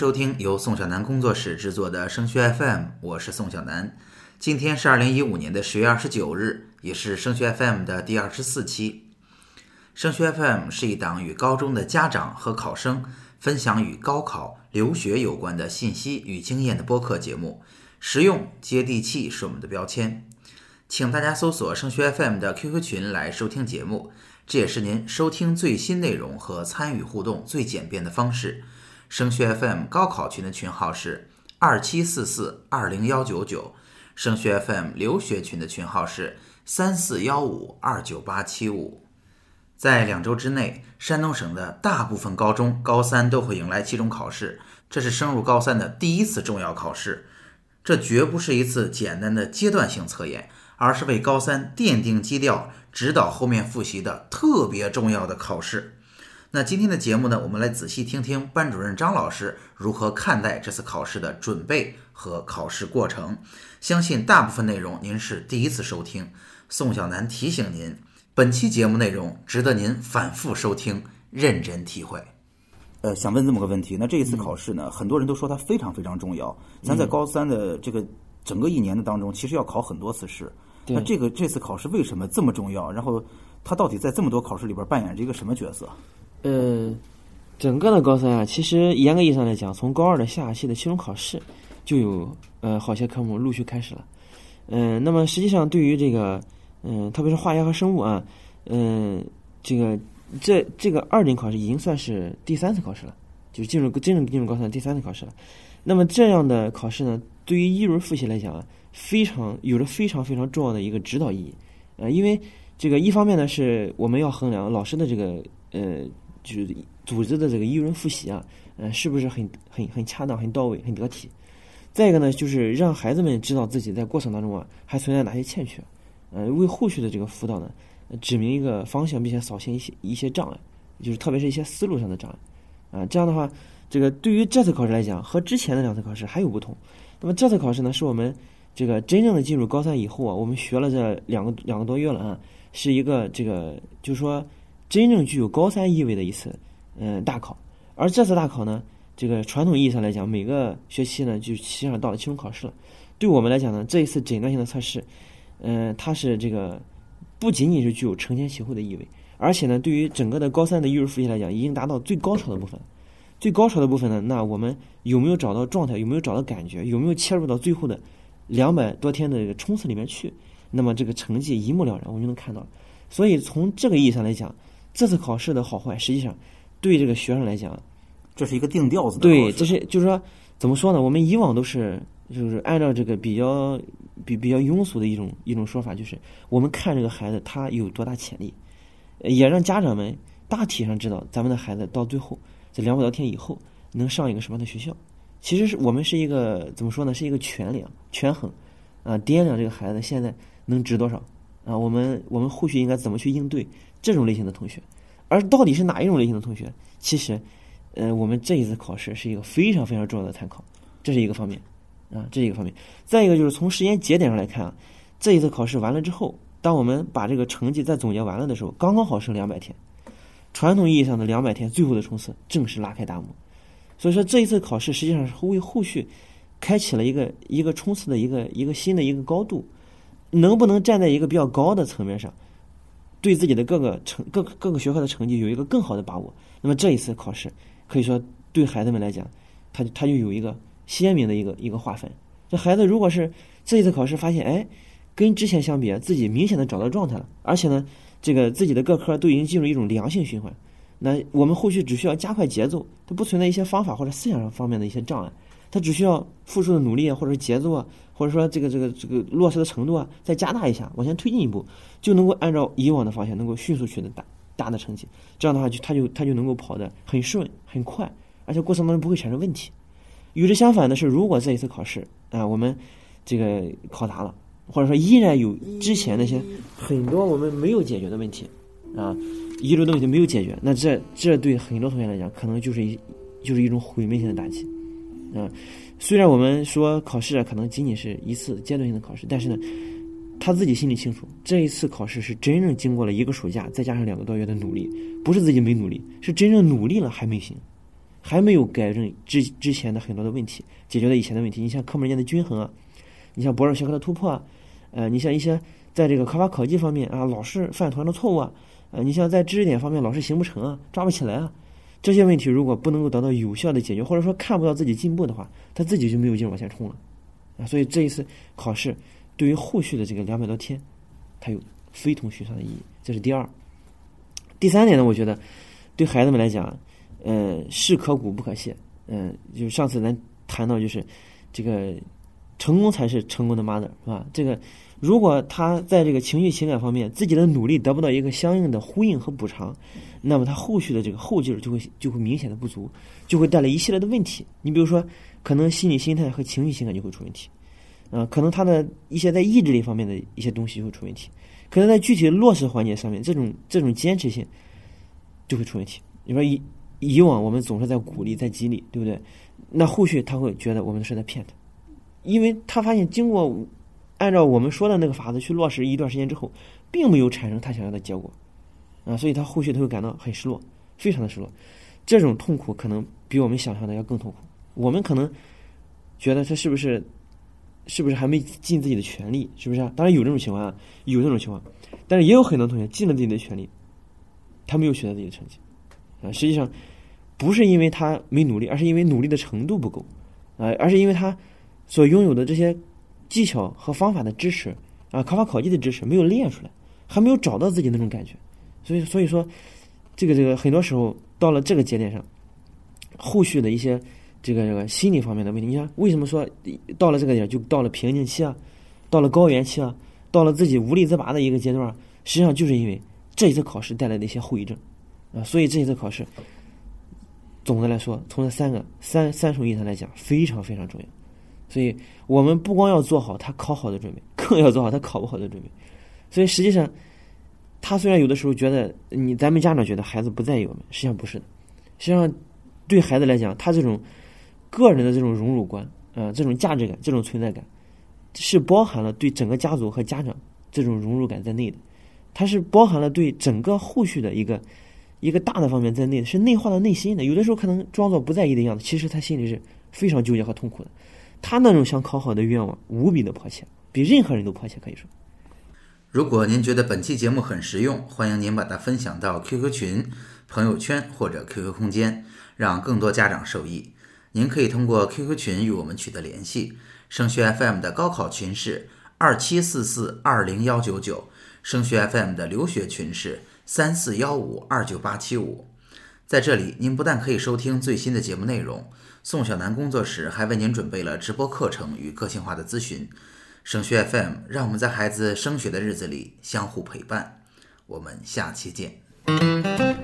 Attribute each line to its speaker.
Speaker 1: 收听由宋小南工作室制作的升学 FM，我是宋小南。今天是二零一五年的十月二十九日，也是升学 FM 的第二十四期。升学 FM 是一档与高中的家长和考生分享与高考、留学有关的信息与经验的播客节目，实用接地气是我们的标签。请大家搜索升学 FM 的 QQ 群来收听节目，这也是您收听最新内容和参与互动最简便的方式。升学 FM 高考群的群号是二七四四二零幺九九，升学 FM 留学群的群号是三四幺五二九八七五。在两周之内，山东省的大部分高中高三都会迎来期中考试，这是升入高三的第一次重要考试。这绝不是一次简单的阶段性测验，而是为高三奠定基调、指导后面复习的特别重要的考试。那今天的节目呢，我们来仔细听听班主任张老师如何看待这次考试的准备和考试过程。相信大部分内容您是第一次收听，宋小楠提醒您，本期节目内容值得您反复收听，认真体会。呃，想问这么个问题，那这一次考试呢，很多人都说它非常非常重要。咱在高三的这个整个一年的当中，其实要考很多次试。那这个这次考试为什么这么重要？然后它到底在这么多考试里边扮演着一个什么角色？
Speaker 2: 呃，整个的高三啊，其实严格意义上来讲，从高二的下期的期中考试就有呃好些科目陆续开始了。嗯，那么实际上对于这个嗯，特别是化学和生物啊，嗯，这个这这个二等考试已经算是第三次考试了，就是进入真正进入高三第三次考试了。那么这样的考试呢，对于一轮复习来讲啊，非常有着非常非常重要的一个指导意义。呃，因为这个一方面呢，是我们要衡量老师的这个呃。就是组织的这个一轮复习啊，嗯，是不是很很很恰当、很到位、很得体？再一个呢，就是让孩子们知道自己在过程当中啊还存在哪些欠缺，嗯，为后续的这个辅导呢指明一个方向，并且扫清一些一些障碍，就是特别是一些思路上的障碍，啊，这样的话，这个对于这次考试来讲，和之前的两次考试还有不同。那么这次考试呢，是我们这个真正的进入高三以后啊，我们学了这两个两个多月了啊，是一个这个就是说。真正具有高三意味的一次，嗯，大考。而这次大考呢，这个传统意义上来讲，每个学期呢就实际上到了期中考试了。对我们来讲呢，这一次诊断性的测试，嗯，它是这个不仅仅是具有承前启后的意味，而且呢，对于整个的高三的一日复习来讲，已经达到最高潮的部分。最高潮的部分呢，那我们有没有找到状态？有没有找到感觉？有没有切入到最后的两百多天的这个冲刺里面去？那么这个成绩一目了然，我们就能看到。所以从这个意义上来讲，这次考试的好坏，实际上对这个学生来讲，
Speaker 1: 这是一个定调子的
Speaker 2: 对，这是就是说，怎么说呢？我们以往都是就是按照这个比较比比较庸俗的一种一种说法，就是我们看这个孩子他有多大潜力，也让家长们大体上知道咱们的孩子到最后这两百多天以后能上一个什么样的学校。其实是我们是一个怎么说呢？是一个权量权衡啊，掂量这个孩子现在能值多少啊？我们我们后续应该怎么去应对？这种类型的同学，而到底是哪一种类型的同学？其实，呃，我们这一次考试是一个非常非常重要的参考，这是一个方面，啊，这是一个方面。再一个就是从时间节点上来看啊，这一次考试完了之后，当我们把这个成绩再总结完了的时候，刚刚好剩两百天，传统意义上的两百天最后的冲刺正式拉开大幕。所以说这一次考试实际上是为后续开启了一个一个冲刺的一个一个新的一个高度，能不能站在一个比较高的层面上？对自己的各个成各各个学科的成绩有一个更好的把握，那么这一次考试可以说对孩子们来讲，他他就有一个鲜明的一个一个划分。这孩子如果是这一次考试发现，哎，跟之前相比，自己明显的找到状态了，而且呢，这个自己的各科都已经进入一种良性循环，那我们后续只需要加快节奏，它不存在一些方法或者思想上方面的一些障碍，他只需要付出的努力啊，或者是节奏啊。或者说这个这个这个落实的程度啊，再加大一下，往前推进一步，就能够按照以往的方向，能够迅速取得大大的成绩。这样的话，就他就他就能够跑得很顺很快，而且过程当中不会产生问题。与之相反的是，如果这一次考试啊，我们这个考砸了，或者说依然有之前那些很多我们没有解决的问题啊，遗留的问题没有解决，那这这对很多同学来讲，可能就是一就是一种毁灭性的打击啊。虽然我们说考试啊，可能仅仅是一次阶段性的考试，但是呢，他自己心里清楚，这一次考试是真正经过了一个暑假，再加上两个多月的努力，不是自己没努力，是真正努力了还没行。还没有改正之之前的很多的问题，解决了以前的问题。你像科目间的均衡啊，你像博士学科的突破啊，呃，你像一些在这个考法考记方面啊，老是犯同样的错误啊，呃，你像在知识点方面老是行不成啊，抓不起来啊，这些问题如果不能够得到有效的解决，或者说看不到自己进步的话，他自己就没有劲往前冲了啊。所以这一次考试对于后续的这个两百多天，它有非同寻常的意义。这是第二。第三点呢，我觉得对孩子们来讲，呃，事可鼓不可泄。嗯，就是上次咱谈到，就是这个成功才是成功的 mother，是吧？这个如果他在这个情绪情感方面自己的努力得不到一个相应的呼应和补偿，那么他后续的这个后劲儿就会就会明显的不足，就会带来一系列的问题。你比如说，可能心理心态和情绪情感就会出问题，啊，可能他的一些在意志力方面的一些东西就会出问题。可能在具体的落实环节上面，这种这种坚持性就会出问题。你说以以往我们总是在鼓励、在激励，对不对？那后续他会觉得我们是在骗他，因为他发现经过按照我们说的那个法子去落实一段时间之后，并没有产生他想要的结果啊，所以他后续他会感到很失落，非常的失落。这种痛苦可能比我们想象的要更痛苦。我们可能觉得他是不是？是不是还没尽自己的全力？是不是？啊当然有这种情况，啊有这种情况，但是也有很多同学尽了自己的全力，他没有取得自己的成绩啊。实际上不是因为他没努力，而是因为努力的程度不够啊，而是因为他所拥有的这些技巧和方法的知识啊，考法考记的知识没有练出来，还没有找到自己那种感觉。所以，所以说，这个这个很多时候到了这个节点上，后续的一些。这个这个心理方面的问题，你看为什么说到了这个点就到了瓶颈期啊，到了高原期啊，到了自己无力自拔的一个阶段，实际上就是因为这一次考试带来的一些后遗症啊，所以这一次考试总的来说，从这三个三三重意义上来讲非常非常重要，所以我们不光要做好他考好的准备，更要做好他考不好的准备。所以实际上，他虽然有的时候觉得你咱们家长觉得孩子不在意我们，实际上不是的，实际上对孩子来讲，他这种。个人的这种荣辱观，啊，这种价值感，这种存在感，是包含了对整个家族和家长这种荣辱感在内的，它是包含了对整个后续的一个一个大的方面在内的，是内化到内心的。有的时候可能装作不在意的样子，其实他心里是非常纠结和痛苦的。他那种想考好的愿望无比的迫切，比任何人都迫切，可以说。
Speaker 1: 如果您觉得本期节目很实用，欢迎您把它分享到 QQ 群、朋友圈或者 QQ 空间，让更多家长受益。您可以通过 QQ 群与我们取得联系。升学 FM 的高考群是二七四四二零幺九九，升学 FM 的留学群是三四幺五二九八七五。在这里，您不但可以收听最新的节目内容，宋小南工作室还为您准备了直播课程与个性化的咨询。升学 FM 让我们在孩子升学的日子里相互陪伴。我们下期见。